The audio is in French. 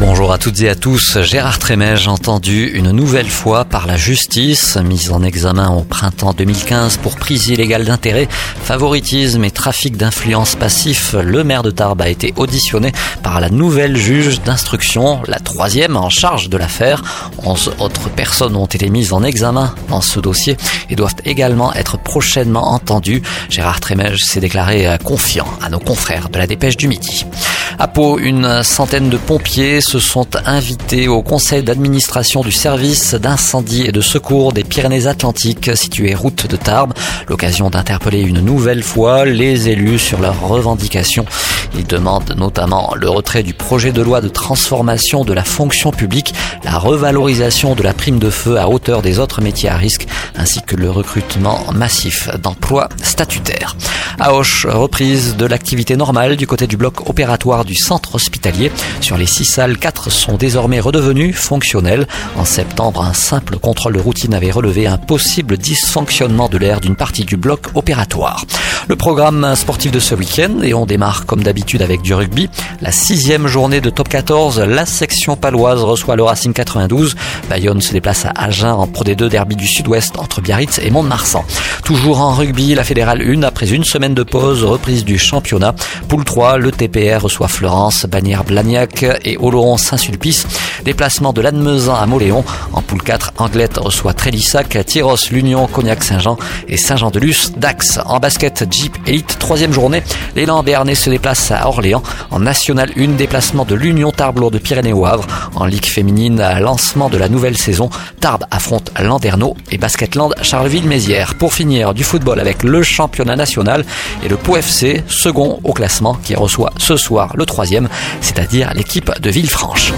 Bonjour à toutes et à tous. Gérard Trémège entendu une nouvelle fois par la justice, mise en examen au printemps 2015 pour prise illégale d'intérêt, favoritisme et trafic d'influence passif. Le maire de Tarbes a été auditionné par la nouvelle juge d'instruction, la troisième en charge de l'affaire. Onze autres personnes ont été mises en examen dans ce dossier et doivent également être prochainement entendues. Gérard Trémège s'est déclaré confiant à nos confrères de la dépêche du midi. À Pau, une centaine de pompiers se sont invités au conseil d'administration du service d'incendie et de secours des Pyrénées-Atlantiques situé route de Tarbes. L'occasion d'interpeller une nouvelle fois les élus sur leurs revendications. Ils demandent notamment le retrait du projet de loi de transformation de la fonction publique, la revalorisation de la prime de feu à hauteur des autres métiers à risque, ainsi que le recrutement massif d'emplois statutaires. À reprise de l'activité normale du côté du bloc opératoire du centre hospitalier. Sur les six salles, quatre sont désormais redevenues fonctionnelles. En septembre, un simple contrôle de routine avait relevé un possible dysfonctionnement de l'air d'une partie du bloc opératoire. Le programme sportif de ce week-end, et on démarre comme d'habitude avec du rugby. La sixième journée de top 14, la section paloise reçoit le Racing 92. Bayonne se déplace à Agen en Pro D2 derby du Sud-Ouest entre Biarritz et Mont-de-Marsan. Toujours en rugby, la fédérale 1 après une semaine de pause, reprise du championnat. Poule 3, le TPR reçoit Florence, Bagnères Blagnac et Oloron Saint-Sulpice. Déplacement de Lannemezan à Moléon. En poule 4, Anglette reçoit Trélissac, Tyros, l'Union, Cognac-Saint-Jean et Saint-Jean-de-Luz, Dax. En basket, Jeep Elite, troisième journée. L'élan Béarnais se déplace à Orléans. En National 1, déplacement de l'Union Tarbes de Pyrénées au. En Ligue féminine, lancement de la nouvelle saison. Tarbes affronte Landerneau et Basketland Charleville-Mézières. Pour finir, du football avec le championnat national et le Pau FC, second au classement, qui reçoit ce soir le troisième, c'est-à-dire l'équipe de Villefranche.